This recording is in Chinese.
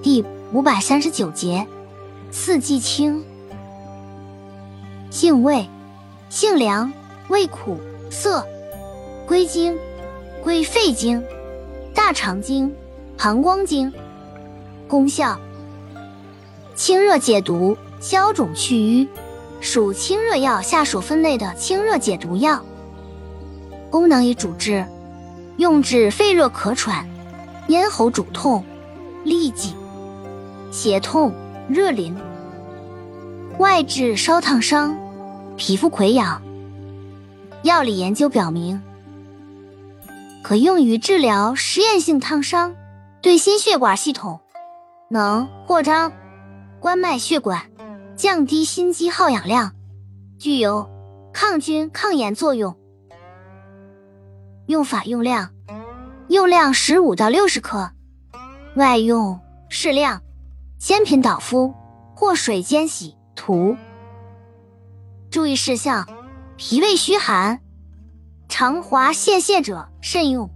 第五百三十九节，四季青，性味，性凉，味苦涩，归经，归肺经、大肠经、膀胱经。功效，清热解毒，消肿去瘀，属清热药下属分类的清热解毒药。功能与主治，用治肺热咳喘、咽喉肿痛、痢疾。胁痛、热淋，外治烧烫伤、皮肤溃疡。药理研究表明，可用于治疗实验性烫伤，对心血管系统能扩张冠脉血管，降低心肌耗氧量，具有抗菌抗炎作用。用法用量：用量十五到六十克，外用适量。鲜品导敷或水煎洗涂。注意事项：脾胃虚寒、肠滑泄泻者慎用。